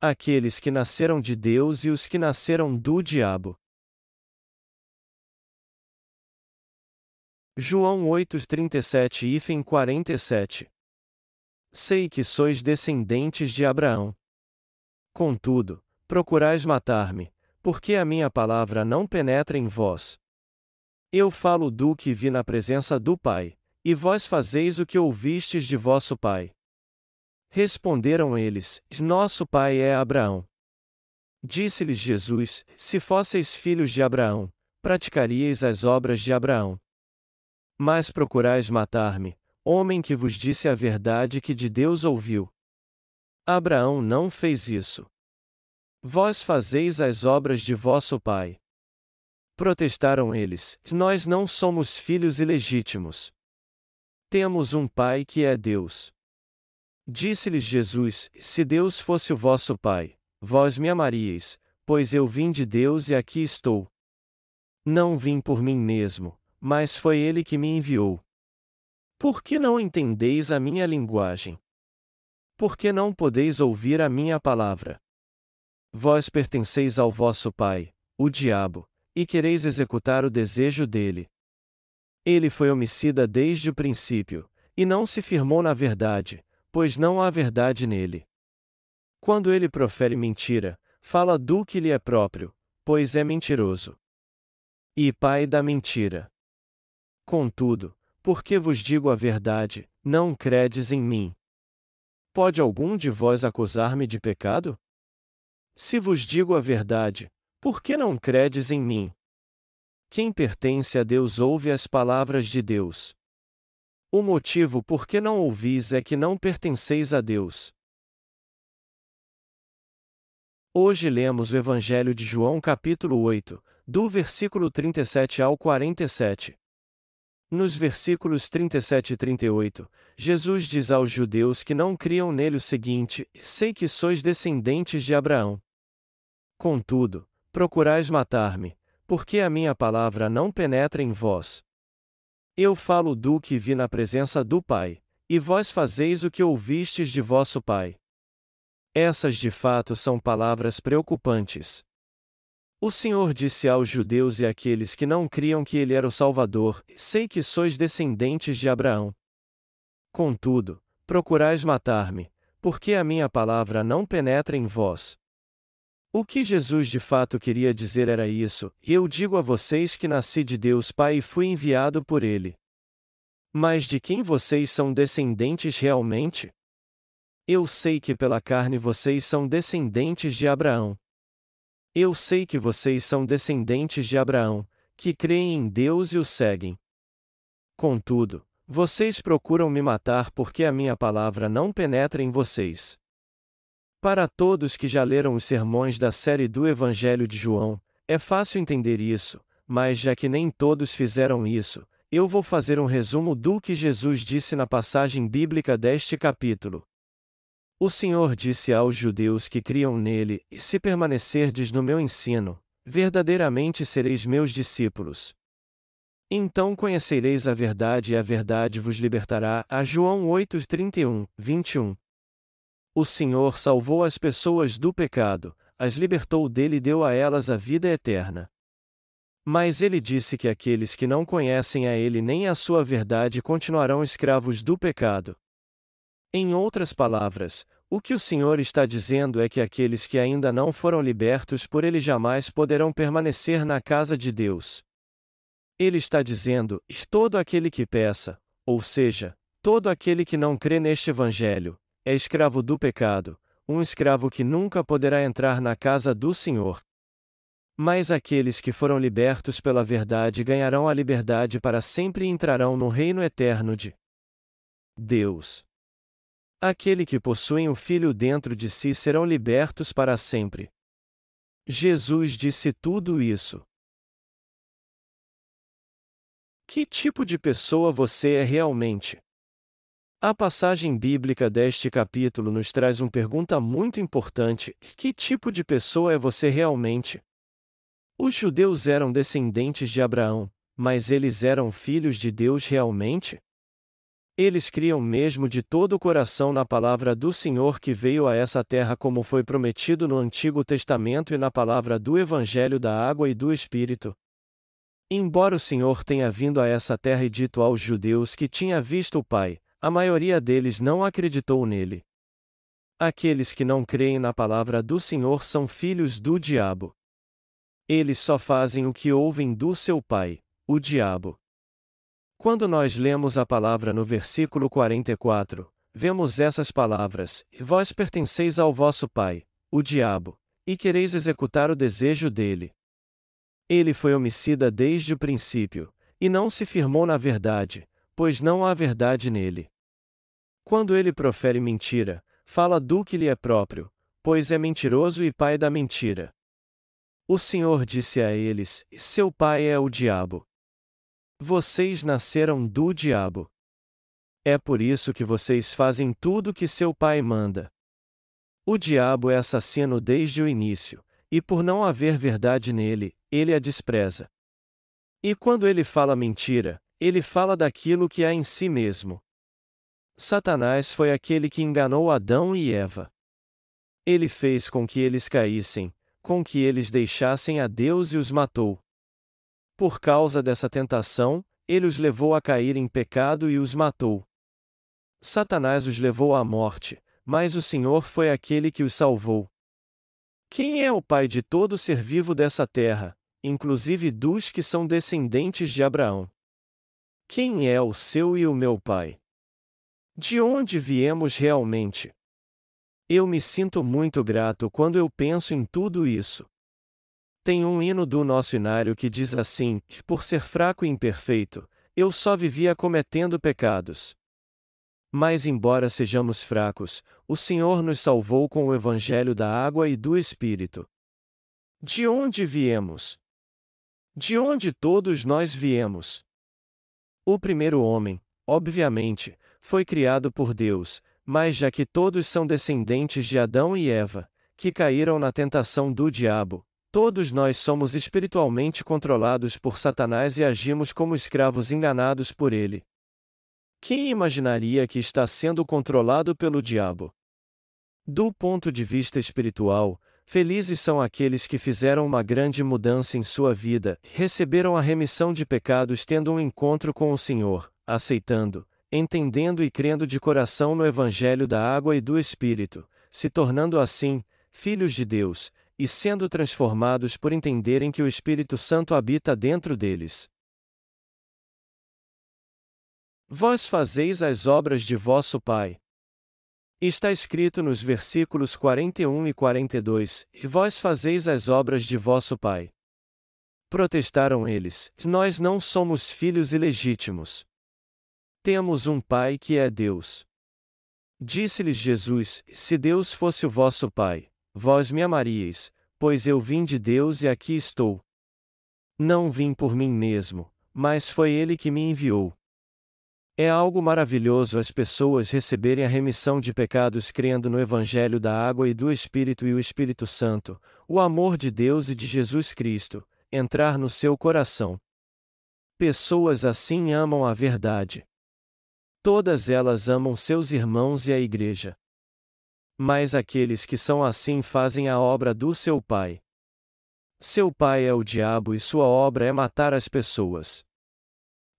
aqueles que nasceram de Deus e os que nasceram do diabo. João 8:37 e 47 Sei que sois descendentes de Abraão. Contudo, procurais matar-me, porque a minha palavra não penetra em vós. Eu falo do que vi na presença do Pai, e vós fazeis o que ouvistes de vosso Pai. Responderam eles: Nosso pai é Abraão. Disse-lhes Jesus: Se fosseis filhos de Abraão, praticaríeis as obras de Abraão. Mas procurais matar-me, homem que vos disse a verdade que de Deus ouviu. Abraão não fez isso. Vós fazeis as obras de vosso pai. Protestaram eles: Nós não somos filhos ilegítimos. Temos um pai que é Deus. Disse-lhes Jesus: Se Deus fosse o vosso Pai, vós me amaríeis, pois eu vim de Deus e aqui estou. Não vim por mim mesmo, mas foi Ele que me enviou. Por que não entendeis a minha linguagem? Por que não podeis ouvir a minha palavra? Vós pertenceis ao vosso pai, o diabo, e quereis executar o desejo dele. Ele foi homicida desde o princípio, e não se firmou na verdade, pois não há verdade nele. Quando ele profere mentira, fala do que lhe é próprio, pois é mentiroso. E pai da mentira. Contudo, porque vos digo a verdade, não credes em mim. Pode algum de vós acusar-me de pecado? Se vos digo a verdade, por que não credes em mim? Quem pertence a Deus ouve as palavras de Deus. O motivo por que não ouvis é que não pertenceis a Deus. Hoje lemos o Evangelho de João capítulo 8, do versículo 37 ao 47. Nos versículos 37 e 38, Jesus diz aos judeus que não criam nele o seguinte: Sei que sois descendentes de Abraão. Contudo, procurais matar-me, porque a minha palavra não penetra em vós. Eu falo do que vi na presença do Pai, e vós fazeis o que ouvistes de vosso Pai. Essas de fato são palavras preocupantes. O Senhor disse aos judeus e àqueles que não criam que ele era o Salvador: Sei que sois descendentes de Abraão. Contudo, procurais matar-me, porque a minha palavra não penetra em vós. O que Jesus de fato queria dizer era isso, eu digo a vocês que nasci de Deus Pai e fui enviado por Ele. Mas de quem vocês são descendentes realmente? Eu sei que pela carne vocês são descendentes de Abraão. Eu sei que vocês são descendentes de Abraão, que creem em Deus e o seguem. Contudo, vocês procuram me matar porque a minha palavra não penetra em vocês. Para todos que já leram os sermões da série do Evangelho de João, é fácil entender isso, mas já que nem todos fizeram isso, eu vou fazer um resumo do que Jesus disse na passagem bíblica deste capítulo. O Senhor disse aos judeus que criam nele: E se permanecerdes no meu ensino, verdadeiramente sereis meus discípulos. Então conhecereis a verdade e a verdade vos libertará. A João 8, 31, 21. O Senhor salvou as pessoas do pecado, as libertou dele e deu a elas a vida eterna. Mas ele disse que aqueles que não conhecem a ele nem a sua verdade continuarão escravos do pecado. Em outras palavras, o que o Senhor está dizendo é que aqueles que ainda não foram libertos por ele jamais poderão permanecer na casa de Deus. Ele está dizendo: todo aquele que peça, ou seja, todo aquele que não crê neste Evangelho, é escravo do pecado, um escravo que nunca poderá entrar na casa do Senhor. Mas aqueles que foram libertos pela verdade ganharão a liberdade para sempre e entrarão no reino eterno de Deus. Aquele que possuem o Filho dentro de si serão libertos para sempre. Jesus disse tudo isso. Que tipo de pessoa você é realmente? A passagem bíblica deste capítulo nos traz uma pergunta muito importante: que tipo de pessoa é você realmente? Os judeus eram descendentes de Abraão, mas eles eram filhos de Deus realmente? Eles criam mesmo de todo o coração na palavra do Senhor que veio a essa terra como foi prometido no Antigo Testamento e na palavra do Evangelho da Água e do Espírito. Embora o Senhor tenha vindo a essa terra e dito aos judeus que tinha visto o Pai, a maioria deles não acreditou nele. Aqueles que não creem na palavra do Senhor são filhos do diabo. Eles só fazem o que ouvem do seu pai, o diabo. Quando nós lemos a palavra no versículo 44, vemos essas palavras: Vós pertenceis ao vosso pai, o diabo, e quereis executar o desejo dele. Ele foi homicida desde o princípio, e não se firmou na verdade, pois não há verdade nele. Quando ele profere mentira, fala do que lhe é próprio, pois é mentiroso e pai da mentira. O Senhor disse a eles: Seu pai é o diabo. Vocês nasceram do diabo. É por isso que vocês fazem tudo que seu pai manda. O diabo é assassino desde o início, e por não haver verdade nele, ele a despreza. E quando ele fala mentira, ele fala daquilo que há em si mesmo. Satanás foi aquele que enganou Adão e Eva. Ele fez com que eles caíssem, com que eles deixassem a Deus e os matou. Por causa dessa tentação, ele os levou a cair em pecado e os matou. Satanás os levou à morte, mas o Senhor foi aquele que os salvou. Quem é o pai de todo ser vivo dessa terra, inclusive dos que são descendentes de Abraão? Quem é o seu e o meu pai? De onde viemos realmente? Eu me sinto muito grato quando eu penso em tudo isso. Tem um hino do nosso inário que diz assim: Por ser fraco e imperfeito, eu só vivia cometendo pecados. Mas, embora sejamos fracos, o Senhor nos salvou com o Evangelho da água e do Espírito. De onde viemos? De onde todos nós viemos? O primeiro homem, obviamente, foi criado por Deus, mas já que todos são descendentes de Adão e Eva, que caíram na tentação do diabo, Todos nós somos espiritualmente controlados por Satanás e agimos como escravos enganados por ele. Quem imaginaria que está sendo controlado pelo diabo? Do ponto de vista espiritual, felizes são aqueles que fizeram uma grande mudança em sua vida, receberam a remissão de pecados tendo um encontro com o Senhor, aceitando, entendendo e crendo de coração no Evangelho da água e do Espírito, se tornando assim, filhos de Deus, e sendo transformados por entenderem que o Espírito Santo habita dentro deles. Vós fazeis as obras de vosso Pai. Está escrito nos versículos 41 e 42: E vós fazeis as obras de vosso Pai. Protestaram eles: Nós não somos filhos ilegítimos. Temos um Pai que é Deus. Disse-lhes Jesus: Se Deus fosse o vosso Pai, Vós me amaríeis, pois eu vim de Deus e aqui estou. Não vim por mim mesmo, mas foi Ele que me enviou. É algo maravilhoso as pessoas receberem a remissão de pecados crendo no Evangelho da Água e do Espírito e o Espírito Santo, o amor de Deus e de Jesus Cristo, entrar no seu coração. Pessoas assim amam a verdade. Todas elas amam seus irmãos e a Igreja. Mas aqueles que são assim fazem a obra do seu pai. Seu pai é o diabo e sua obra é matar as pessoas.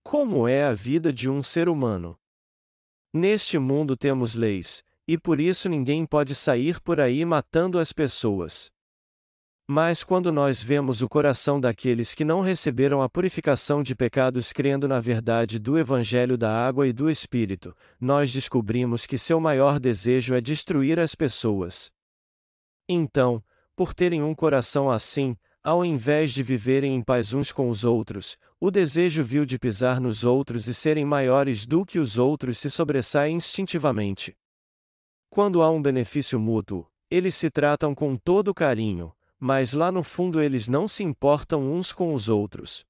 Como é a vida de um ser humano? Neste mundo temos leis, e por isso ninguém pode sair por aí matando as pessoas. Mas quando nós vemos o coração daqueles que não receberam a purificação de pecados crendo na verdade do Evangelho da água e do Espírito, nós descobrimos que seu maior desejo é destruir as pessoas. Então, por terem um coração assim, ao invés de viverem em paz uns com os outros, o desejo vil de pisar nos outros e serem maiores do que os outros se sobressai instintivamente. Quando há um benefício mútuo, eles se tratam com todo carinho, mas lá no fundo eles não se importam uns com os outros.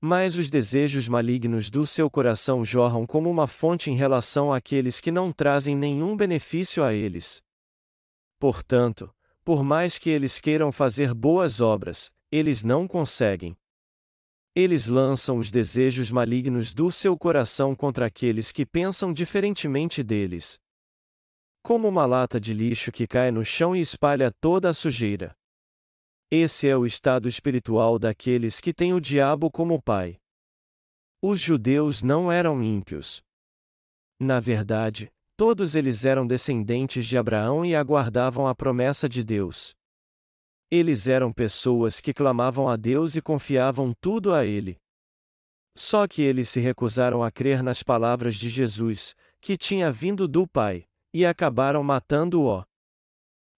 Mas os desejos malignos do seu coração jorram como uma fonte em relação àqueles que não trazem nenhum benefício a eles. Portanto, por mais que eles queiram fazer boas obras, eles não conseguem. Eles lançam os desejos malignos do seu coração contra aqueles que pensam diferentemente deles. Como uma lata de lixo que cai no chão e espalha toda a sujeira. Esse é o estado espiritual daqueles que têm o diabo como pai. Os judeus não eram ímpios. Na verdade, todos eles eram descendentes de Abraão e aguardavam a promessa de Deus. Eles eram pessoas que clamavam a Deus e confiavam tudo a Ele. Só que eles se recusaram a crer nas palavras de Jesus, que tinha vindo do Pai, e acabaram matando-o.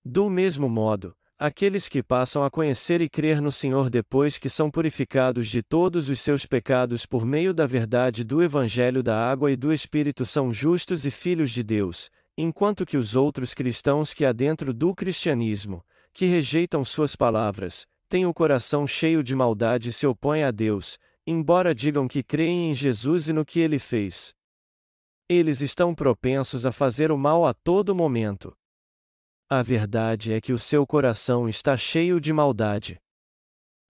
Do mesmo modo, aqueles que passam a conhecer e crer no Senhor depois que são purificados de todos os seus pecados por meio da verdade do Evangelho da Água e do Espírito são justos e filhos de Deus, enquanto que os outros cristãos que há dentro do cristianismo, que rejeitam suas palavras, têm o coração cheio de maldade e se opõem a Deus, embora digam que creem em Jesus e no que ele fez. Eles estão propensos a fazer o mal a todo momento. A verdade é que o seu coração está cheio de maldade.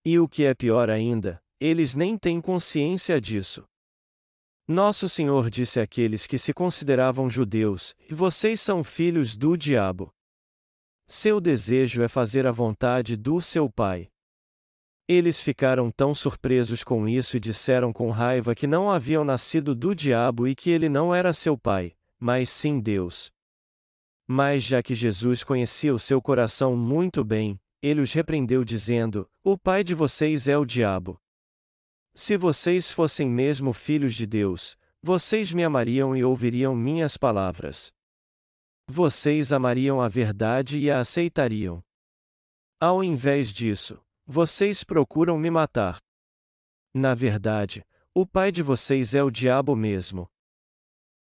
E o que é pior ainda, eles nem têm consciência disso. Nosso Senhor disse àqueles que se consideravam judeus: Vocês são filhos do diabo. Seu desejo é fazer a vontade do seu pai. Eles ficaram tão surpresos com isso e disseram com raiva que não haviam nascido do diabo e que ele não era seu pai, mas sim Deus. Mas já que Jesus conhecia o seu coração muito bem, ele os repreendeu dizendo: O pai de vocês é o diabo. Se vocês fossem mesmo filhos de Deus, vocês me amariam e ouviriam minhas palavras. Vocês amariam a verdade e a aceitariam. Ao invés disso, vocês procuram me matar. Na verdade, o pai de vocês é o diabo mesmo.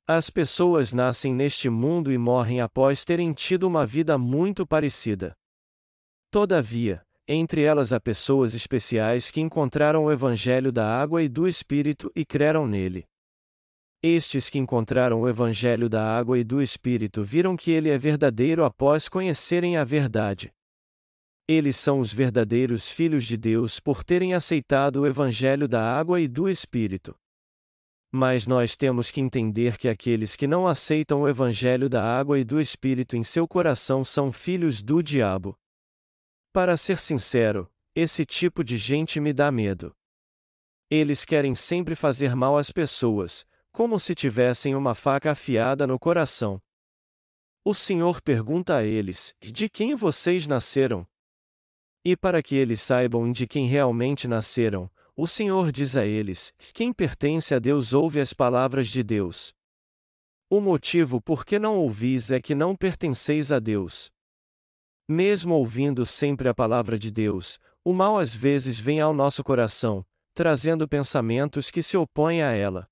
As pessoas nascem neste mundo e morrem após terem tido uma vida muito parecida. Todavia, entre elas há pessoas especiais que encontraram o Evangelho da água e do Espírito e creram nele. Estes que encontraram o Evangelho da água e do Espírito viram que ele é verdadeiro após conhecerem a verdade. Eles são os verdadeiros filhos de Deus por terem aceitado o Evangelho da água e do Espírito. Mas nós temos que entender que aqueles que não aceitam o Evangelho da água e do Espírito em seu coração são filhos do diabo. Para ser sincero, esse tipo de gente me dá medo. Eles querem sempre fazer mal às pessoas, como se tivessem uma faca afiada no coração. O Senhor pergunta a eles: De quem vocês nasceram? E para que eles saibam de quem realmente nasceram, o Senhor diz a eles: Quem pertence a Deus ouve as palavras de Deus. O motivo por que não ouvis é que não pertenceis a Deus. Mesmo ouvindo sempre a palavra de Deus, o mal às vezes vem ao nosso coração, trazendo pensamentos que se opõem a ela.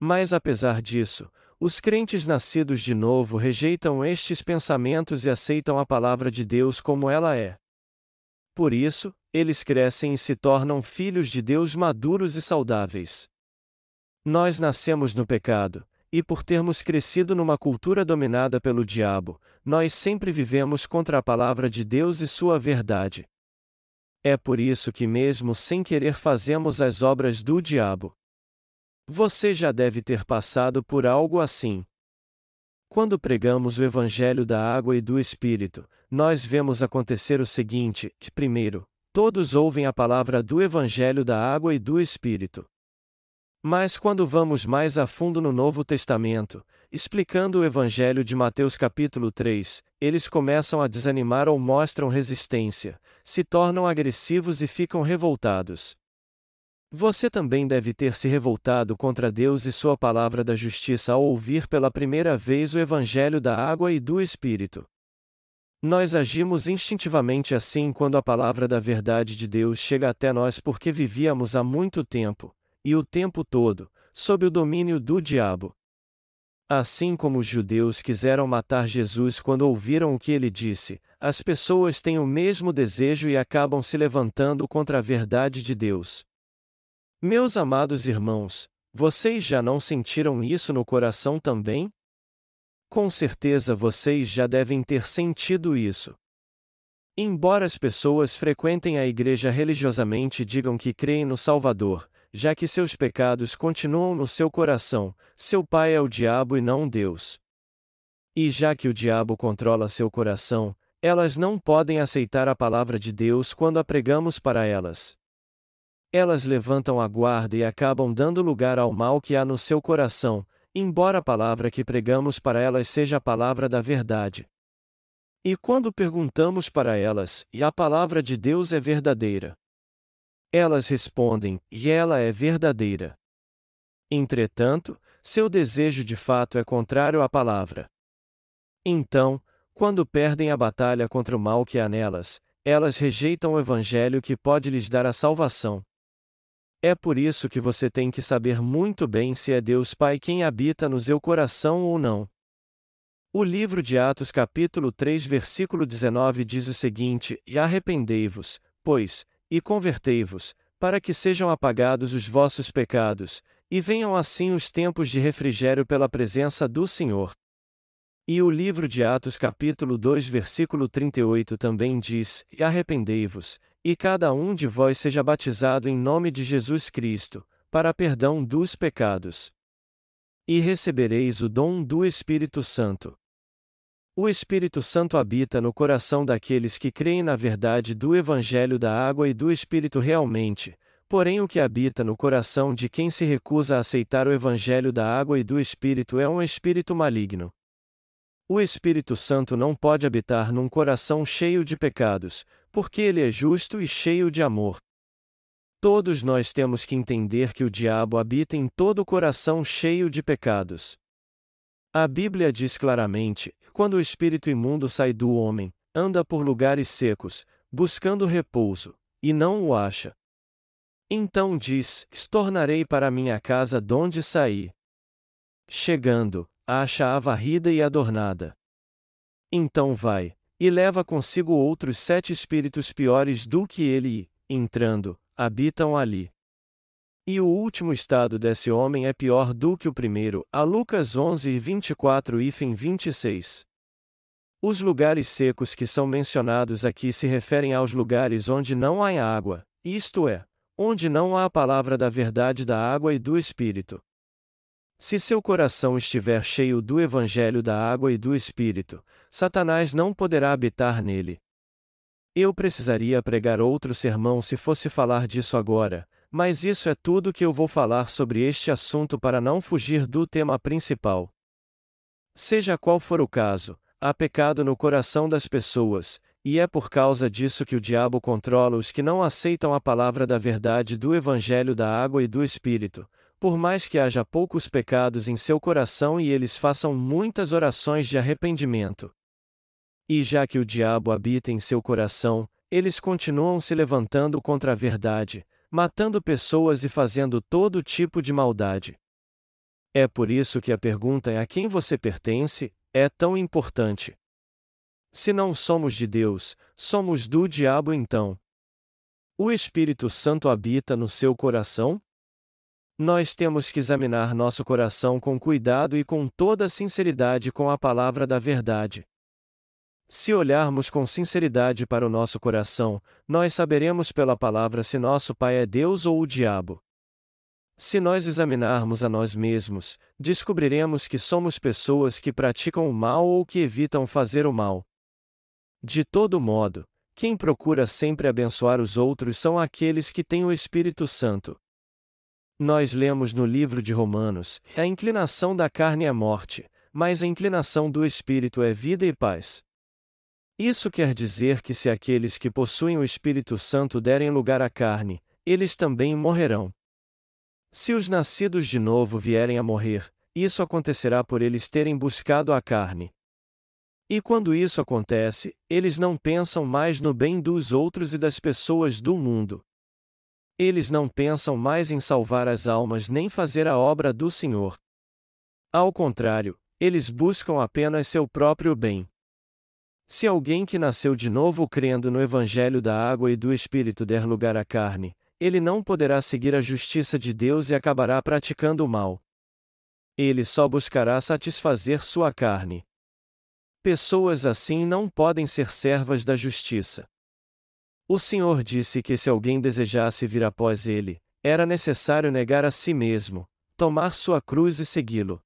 Mas apesar disso, os crentes nascidos de novo rejeitam estes pensamentos e aceitam a palavra de Deus como ela é. Por isso, eles crescem e se tornam filhos de Deus maduros e saudáveis. Nós nascemos no pecado, e por termos crescido numa cultura dominada pelo diabo, nós sempre vivemos contra a palavra de Deus e sua verdade. É por isso que, mesmo sem querer, fazemos as obras do diabo. Você já deve ter passado por algo assim. Quando pregamos o Evangelho da Água e do Espírito, nós vemos acontecer o seguinte: primeiro, todos ouvem a palavra do Evangelho da Água e do Espírito. Mas quando vamos mais a fundo no Novo Testamento, explicando o Evangelho de Mateus capítulo 3, eles começam a desanimar ou mostram resistência, se tornam agressivos e ficam revoltados. Você também deve ter se revoltado contra Deus e Sua palavra da justiça ao ouvir pela primeira vez o Evangelho da água e do Espírito. Nós agimos instintivamente assim quando a palavra da verdade de Deus chega até nós porque vivíamos há muito tempo, e o tempo todo, sob o domínio do diabo. Assim como os judeus quiseram matar Jesus quando ouviram o que ele disse, as pessoas têm o mesmo desejo e acabam se levantando contra a verdade de Deus. Meus amados irmãos, vocês já não sentiram isso no coração também? Com certeza vocês já devem ter sentido isso. Embora as pessoas frequentem a igreja religiosamente e digam que creem no Salvador, já que seus pecados continuam no seu coração, seu pai é o diabo e não Deus. E já que o diabo controla seu coração, elas não podem aceitar a palavra de Deus quando a pregamos para elas. Elas levantam a guarda e acabam dando lugar ao mal que há no seu coração, embora a palavra que pregamos para elas seja a palavra da verdade. E quando perguntamos para elas, e a palavra de Deus é verdadeira? Elas respondem, e ela é verdadeira. Entretanto, seu desejo de fato é contrário à palavra. Então, quando perdem a batalha contra o mal que há nelas, elas rejeitam o Evangelho que pode lhes dar a salvação. É por isso que você tem que saber muito bem se é Deus Pai quem habita no seu coração ou não. O livro de Atos, capítulo 3, versículo 19 diz o seguinte: E arrependei-vos, pois, e convertei-vos, para que sejam apagados os vossos pecados, e venham assim os tempos de refrigério pela presença do Senhor. E o livro de Atos, capítulo 2, versículo 38 também diz: E arrependei-vos, e cada um de vós seja batizado em nome de Jesus Cristo, para perdão dos pecados. E recebereis o dom do Espírito Santo. O Espírito Santo habita no coração daqueles que creem na verdade do Evangelho da água e do Espírito realmente, porém o que habita no coração de quem se recusa a aceitar o Evangelho da água e do Espírito é um espírito maligno. O Espírito Santo não pode habitar num coração cheio de pecados, porque ele é justo e cheio de amor. Todos nós temos que entender que o diabo habita em todo o coração cheio de pecados. A Bíblia diz claramente: quando o espírito imundo sai do homem, anda por lugares secos, buscando repouso, e não o acha. Então diz: Tornarei para minha casa donde saí. Chegando, acha-a varrida e adornada. Então vai, e leva consigo outros sete espíritos piores do que ele e, entrando, habitam ali. E o último estado desse homem é pior do que o primeiro, a Lucas 11 24 e 26. Os lugares secos que são mencionados aqui se referem aos lugares onde não há água, isto é, onde não há a palavra da verdade da água e do Espírito. Se seu coração estiver cheio do Evangelho da água e do Espírito, Satanás não poderá habitar nele. Eu precisaria pregar outro sermão se fosse falar disso agora, mas isso é tudo que eu vou falar sobre este assunto para não fugir do tema principal. Seja qual for o caso, há pecado no coração das pessoas, e é por causa disso que o diabo controla os que não aceitam a palavra da verdade do Evangelho da água e do Espírito, por mais que haja poucos pecados em seu coração e eles façam muitas orações de arrependimento. E já que o diabo habita em seu coração, eles continuam se levantando contra a verdade, matando pessoas e fazendo todo tipo de maldade. É por isso que a pergunta a quem você pertence é tão importante. Se não somos de Deus, somos do diabo então. O Espírito Santo habita no seu coração? Nós temos que examinar nosso coração com cuidado e com toda sinceridade com a palavra da verdade. Se olharmos com sinceridade para o nosso coração, nós saberemos pela palavra se nosso Pai é Deus ou o diabo. Se nós examinarmos a nós mesmos, descobriremos que somos pessoas que praticam o mal ou que evitam fazer o mal. De todo modo, quem procura sempre abençoar os outros são aqueles que têm o Espírito Santo. Nós lemos no livro de Romanos: a inclinação da carne é morte, mas a inclinação do espírito é vida e paz. Isso quer dizer que se aqueles que possuem o Espírito Santo derem lugar à carne, eles também morrerão. Se os nascidos de novo vierem a morrer, isso acontecerá por eles terem buscado a carne. E quando isso acontece, eles não pensam mais no bem dos outros e das pessoas do mundo, eles não pensam mais em salvar as almas nem fazer a obra do Senhor. Ao contrário, eles buscam apenas seu próprio bem. Se alguém que nasceu de novo crendo no Evangelho da água e do Espírito der lugar à carne, ele não poderá seguir a justiça de Deus e acabará praticando o mal. Ele só buscará satisfazer sua carne. Pessoas assim não podem ser servas da justiça. O Senhor disse que se alguém desejasse vir após ele, era necessário negar a si mesmo, tomar sua cruz e segui-lo.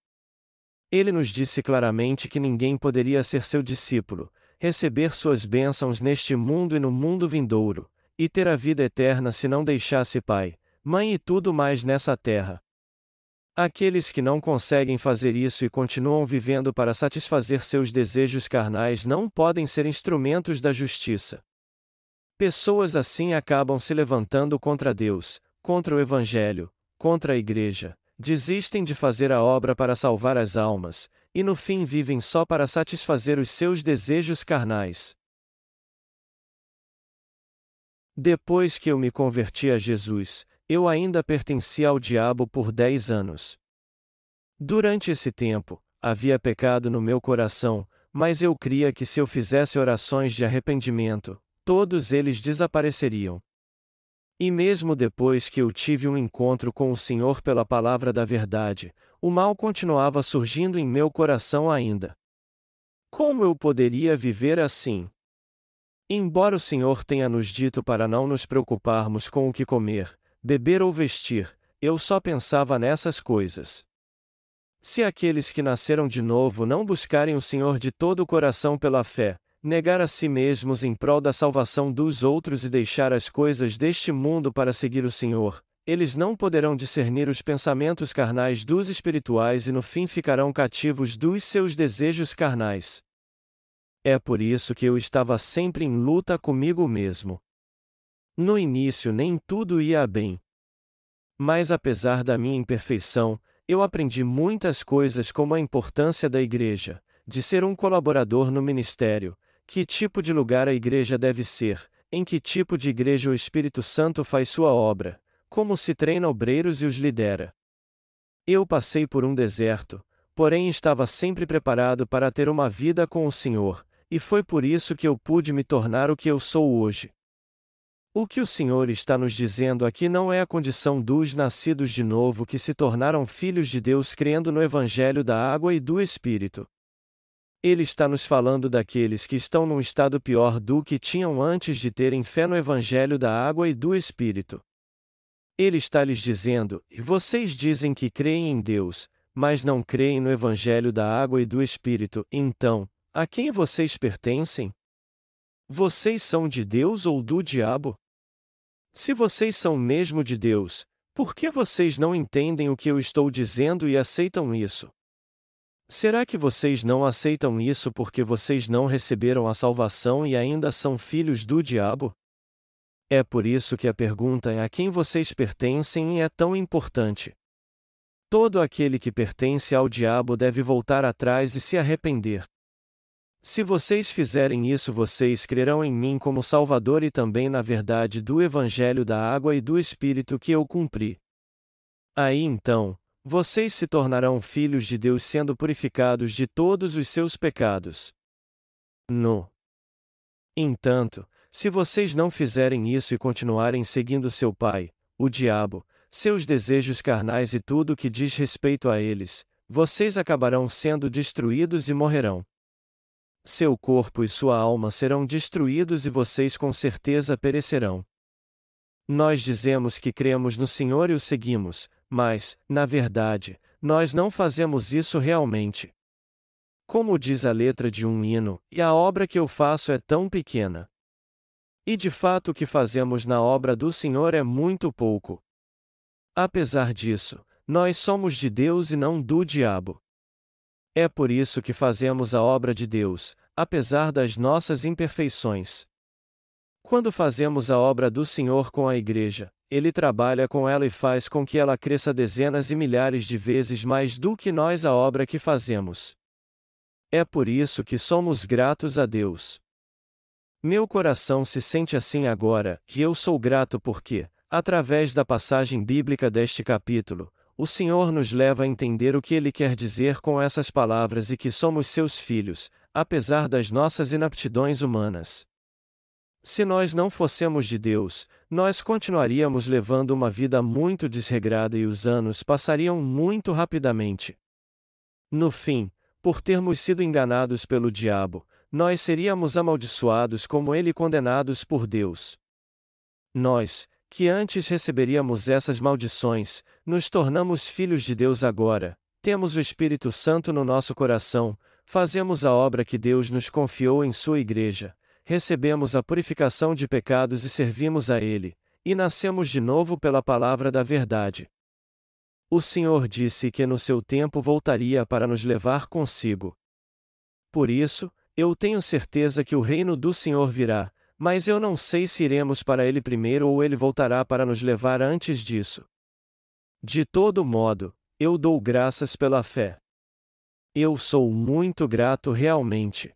Ele nos disse claramente que ninguém poderia ser seu discípulo, receber suas bênçãos neste mundo e no mundo vindouro, e ter a vida eterna se não deixasse pai, mãe e tudo mais nessa terra. Aqueles que não conseguem fazer isso e continuam vivendo para satisfazer seus desejos carnais não podem ser instrumentos da justiça. Pessoas assim acabam se levantando contra Deus, contra o Evangelho, contra a Igreja, desistem de fazer a obra para salvar as almas, e no fim vivem só para satisfazer os seus desejos carnais. Depois que eu me converti a Jesus, eu ainda pertencia ao diabo por dez anos. Durante esse tempo, havia pecado no meu coração, mas eu cria que se eu fizesse orações de arrependimento, todos eles desapareceriam. E mesmo depois que eu tive um encontro com o Senhor pela palavra da verdade, o mal continuava surgindo em meu coração ainda. Como eu poderia viver assim? Embora o Senhor tenha nos dito para não nos preocuparmos com o que comer, beber ou vestir, eu só pensava nessas coisas. Se aqueles que nasceram de novo não buscarem o Senhor de todo o coração pela fé, negar a si mesmos em prol da salvação dos outros e deixar as coisas deste mundo para seguir o Senhor, eles não poderão discernir os pensamentos carnais dos espirituais e no fim ficarão cativos dos seus desejos carnais. É por isso que eu estava sempre em luta comigo mesmo. No início nem tudo ia bem. Mas apesar da minha imperfeição, eu aprendi muitas coisas como a importância da igreja, de ser um colaborador no ministério, que tipo de lugar a igreja deve ser, em que tipo de igreja o Espírito Santo faz sua obra, como se treina obreiros e os lidera. Eu passei por um deserto, porém estava sempre preparado para ter uma vida com o Senhor, e foi por isso que eu pude me tornar o que eu sou hoje. O que o Senhor está nos dizendo aqui não é a condição dos nascidos de novo que se tornaram filhos de Deus crendo no Evangelho da água e do Espírito. Ele está nos falando daqueles que estão num estado pior do que tinham antes de terem fé no Evangelho da água e do Espírito. Ele está lhes dizendo: vocês dizem que creem em Deus, mas não creem no Evangelho da água e do Espírito, então, a quem vocês pertencem? Vocês são de Deus ou do diabo? Se vocês são mesmo de Deus, por que vocês não entendem o que eu estou dizendo e aceitam isso? Será que vocês não aceitam isso porque vocês não receberam a salvação e ainda são filhos do diabo? É por isso que a pergunta é a quem vocês pertencem é tão importante. Todo aquele que pertence ao diabo deve voltar atrás e se arrepender. Se vocês fizerem isso, vocês crerão em mim como Salvador e também na verdade do Evangelho da água e do Espírito que eu cumpri. Aí então, vocês se tornarão filhos de Deus sendo purificados de todos os seus pecados. No entanto, se vocês não fizerem isso e continuarem seguindo seu pai, o diabo, seus desejos carnais e tudo o que diz respeito a eles, vocês acabarão sendo destruídos e morrerão. Seu corpo e sua alma serão destruídos e vocês com certeza perecerão. Nós dizemos que cremos no Senhor e o seguimos, mas, na verdade, nós não fazemos isso realmente. Como diz a letra de um hino, e a obra que eu faço é tão pequena. E de fato o que fazemos na obra do Senhor é muito pouco. Apesar disso, nós somos de Deus e não do diabo. É por isso que fazemos a obra de Deus, apesar das nossas imperfeições. Quando fazemos a obra do Senhor com a Igreja, Ele trabalha com ela e faz com que ela cresça dezenas e milhares de vezes mais do que nós a obra que fazemos. É por isso que somos gratos a Deus. Meu coração se sente assim agora, e eu sou grato porque, através da passagem bíblica deste capítulo, o Senhor nos leva a entender o que ele quer dizer com essas palavras e que somos seus filhos, apesar das nossas inaptidões humanas. Se nós não fossemos de Deus, nós continuaríamos levando uma vida muito desregrada e os anos passariam muito rapidamente. No fim, por termos sido enganados pelo diabo, nós seríamos amaldiçoados como ele condenados por Deus. Nós, que antes receberíamos essas maldições, nos tornamos filhos de Deus agora, temos o Espírito Santo no nosso coração, fazemos a obra que Deus nos confiou em Sua Igreja, recebemos a purificação de pecados e servimos a Ele, e nascemos de novo pela palavra da verdade. O Senhor disse que no seu tempo voltaria para nos levar consigo. Por isso, eu tenho certeza que o reino do Senhor virá, mas eu não sei se iremos para ele primeiro ou ele voltará para nos levar antes disso. De todo modo, eu dou graças pela fé. Eu sou muito grato realmente.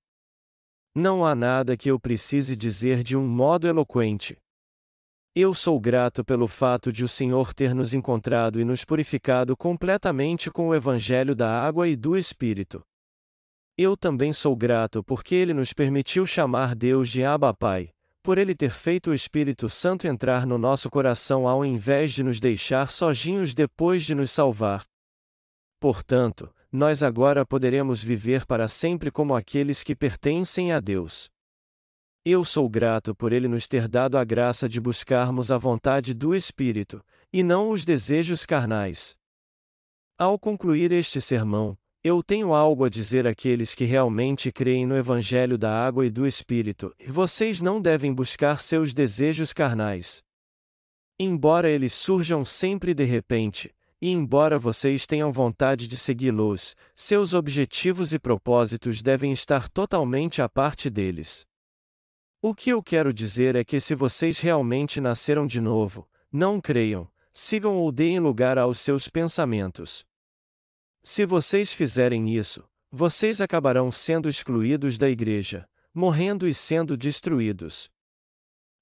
Não há nada que eu precise dizer de um modo eloquente. Eu sou grato pelo fato de o Senhor ter nos encontrado e nos purificado completamente com o Evangelho da água e do Espírito. Eu também sou grato porque Ele nos permitiu chamar Deus de Abba Pai, por ele ter feito o Espírito Santo entrar no nosso coração ao invés de nos deixar sozinhos depois de nos salvar. Portanto, nós agora poderemos viver para sempre como aqueles que pertencem a Deus. Eu sou grato por ele nos ter dado a graça de buscarmos a vontade do Espírito, e não os desejos carnais. Ao concluir este sermão, eu tenho algo a dizer àqueles que realmente creem no Evangelho da Água e do Espírito, e vocês não devem buscar seus desejos carnais. Embora eles surjam sempre de repente, e embora vocês tenham vontade de segui-los, seus objetivos e propósitos devem estar totalmente à parte deles. O que eu quero dizer é que se vocês realmente nasceram de novo, não creiam, sigam ou deem lugar aos seus pensamentos. Se vocês fizerem isso, vocês acabarão sendo excluídos da igreja, morrendo e sendo destruídos.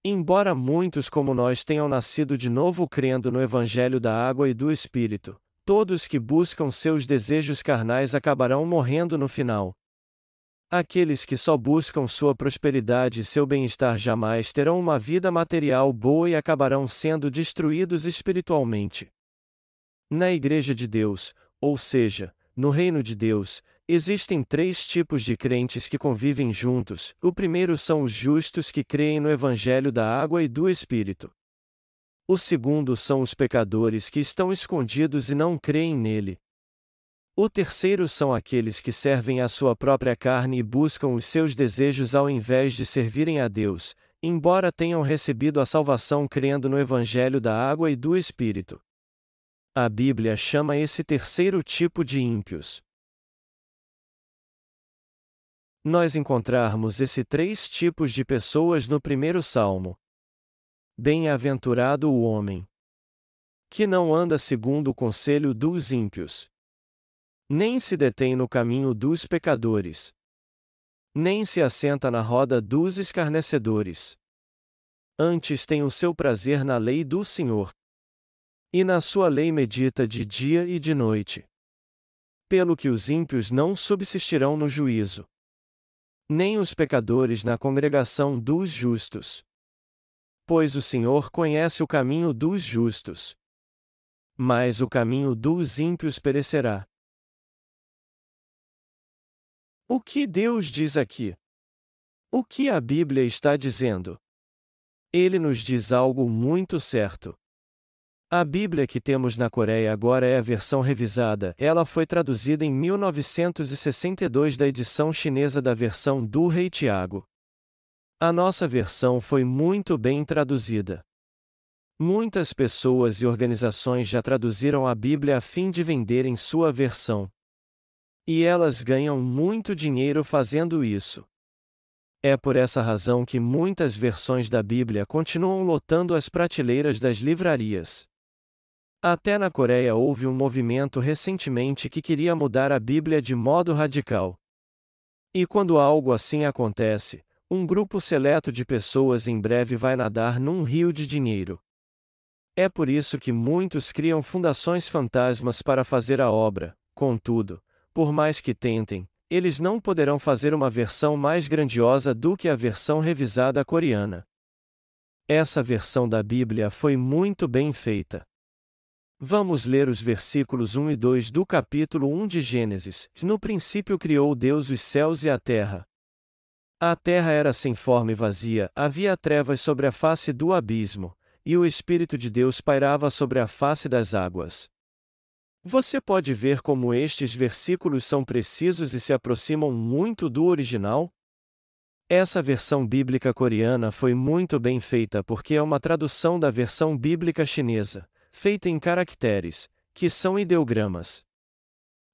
Embora muitos como nós tenham nascido de novo crendo no Evangelho da água e do Espírito, todos que buscam seus desejos carnais acabarão morrendo no final. Aqueles que só buscam sua prosperidade e seu bem-estar jamais terão uma vida material boa e acabarão sendo destruídos espiritualmente. Na Igreja de Deus, ou seja, no reino de Deus, existem três tipos de crentes que convivem juntos. O primeiro são os justos que creem no Evangelho da água e do Espírito. O segundo são os pecadores que estão escondidos e não creem nele. O terceiro são aqueles que servem à sua própria carne e buscam os seus desejos ao invés de servirem a Deus, embora tenham recebido a salvação crendo no Evangelho da água e do Espírito. A Bíblia chama esse terceiro tipo de ímpios. Nós encontrarmos esses três tipos de pessoas no primeiro salmo. Bem-aventurado o homem que não anda segundo o conselho dos ímpios, nem se detém no caminho dos pecadores, nem se assenta na roda dos escarnecedores. Antes tem o seu prazer na lei do Senhor e na sua lei medita de dia e de noite. Pelo que os ímpios não subsistirão no juízo, nem os pecadores na congregação dos justos. Pois o Senhor conhece o caminho dos justos. Mas o caminho dos ímpios perecerá. O que Deus diz aqui? O que a Bíblia está dizendo? Ele nos diz algo muito certo. A Bíblia que temos na Coreia agora é a versão revisada. Ela foi traduzida em 1962 da edição chinesa da versão do Rei Tiago. A nossa versão foi muito bem traduzida. Muitas pessoas e organizações já traduziram a Bíblia a fim de venderem sua versão. E elas ganham muito dinheiro fazendo isso. É por essa razão que muitas versões da Bíblia continuam lotando as prateleiras das livrarias. Até na Coreia houve um movimento recentemente que queria mudar a Bíblia de modo radical. E quando algo assim acontece, um grupo seleto de pessoas em breve vai nadar num rio de dinheiro. É por isso que muitos criam fundações fantasmas para fazer a obra, contudo, por mais que tentem, eles não poderão fazer uma versão mais grandiosa do que a versão revisada coreana. Essa versão da Bíblia foi muito bem feita. Vamos ler os versículos 1 e 2 do capítulo 1 de Gênesis. No princípio criou Deus os céus e a terra. A terra era sem forma e vazia, havia trevas sobre a face do abismo, e o Espírito de Deus pairava sobre a face das águas. Você pode ver como estes versículos são precisos e se aproximam muito do original? Essa versão bíblica coreana foi muito bem feita porque é uma tradução da versão bíblica chinesa, feita em caracteres, que são ideogramas.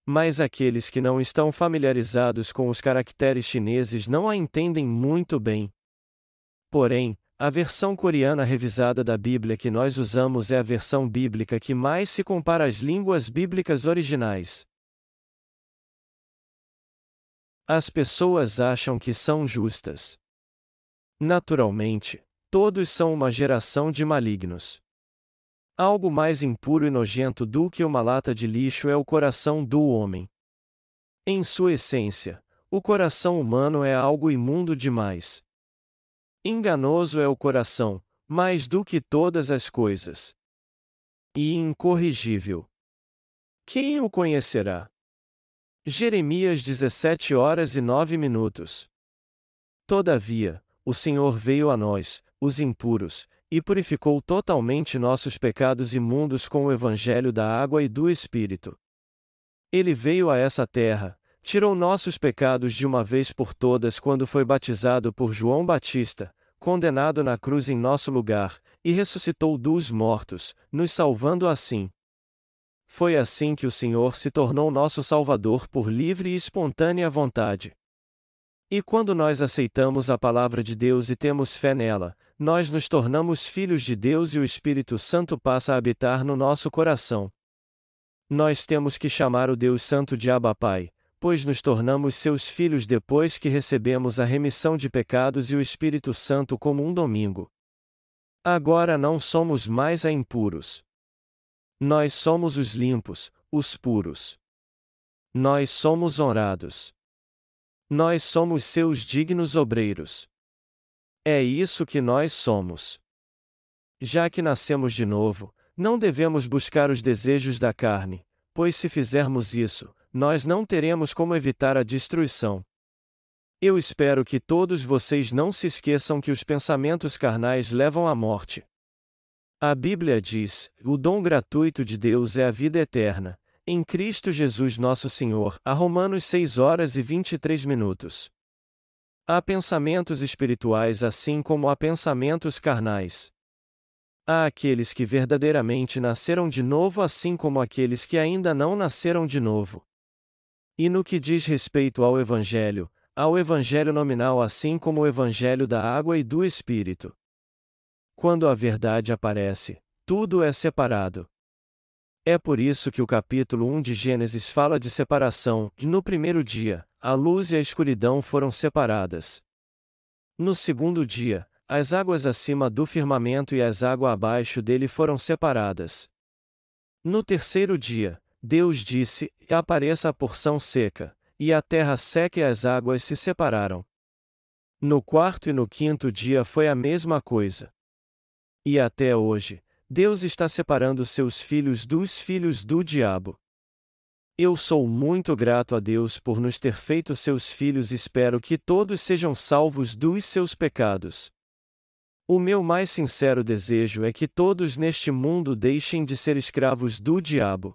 Mas aqueles que não estão familiarizados com os caracteres chineses não a entendem muito bem. Porém, a versão coreana revisada da Bíblia que nós usamos é a versão bíblica que mais se compara às línguas bíblicas originais. As pessoas acham que são justas. Naturalmente, todos são uma geração de malignos. Algo mais impuro e nojento do que uma lata de lixo é o coração do homem. Em sua essência, o coração humano é algo imundo demais. Enganoso é o coração, mais do que todas as coisas. E incorrigível. Quem o conhecerá? Jeremias 17 horas e 9 minutos. Todavia, o Senhor veio a nós, os impuros, e purificou totalmente nossos pecados imundos com o evangelho da água e do Espírito. Ele veio a essa terra, tirou nossos pecados de uma vez por todas quando foi batizado por João Batista, condenado na cruz em nosso lugar, e ressuscitou dos mortos, nos salvando assim. Foi assim que o Senhor se tornou nosso Salvador por livre e espontânea vontade. E quando nós aceitamos a palavra de Deus e temos fé nela, nós nos tornamos filhos de Deus e o Espírito Santo passa a habitar no nosso coração. Nós temos que chamar o Deus Santo de Abba Pai, pois nos tornamos seus filhos depois que recebemos a remissão de pecados e o Espírito Santo como um domingo. Agora não somos mais a impuros. Nós somos os limpos, os puros. Nós somos honrados. Nós somos seus dignos obreiros. É isso que nós somos. Já que nascemos de novo, não devemos buscar os desejos da carne, pois se fizermos isso, nós não teremos como evitar a destruição. Eu espero que todos vocês não se esqueçam que os pensamentos carnais levam à morte. A Bíblia diz: o dom gratuito de Deus é a vida eterna, em Cristo Jesus nosso Senhor. A Romanos 6 horas e 23 minutos. Há pensamentos espirituais assim como há pensamentos carnais. Há aqueles que verdadeiramente nasceram de novo, assim como aqueles que ainda não nasceram de novo. E no que diz respeito ao Evangelho, há o Evangelho nominal assim como o Evangelho da água e do Espírito. Quando a verdade aparece, tudo é separado. É por isso que o capítulo 1 de Gênesis fala de separação, que no primeiro dia, a luz e a escuridão foram separadas. No segundo dia, as águas acima do firmamento e as águas abaixo dele foram separadas. No terceiro dia, Deus disse: Apareça a porção seca, e a terra seca e as águas se separaram. No quarto e no quinto dia foi a mesma coisa. E até hoje, Deus está separando seus filhos dos filhos do diabo. Eu sou muito grato a Deus por nos ter feito seus filhos e espero que todos sejam salvos dos seus pecados. O meu mais sincero desejo é que todos neste mundo deixem de ser escravos do diabo.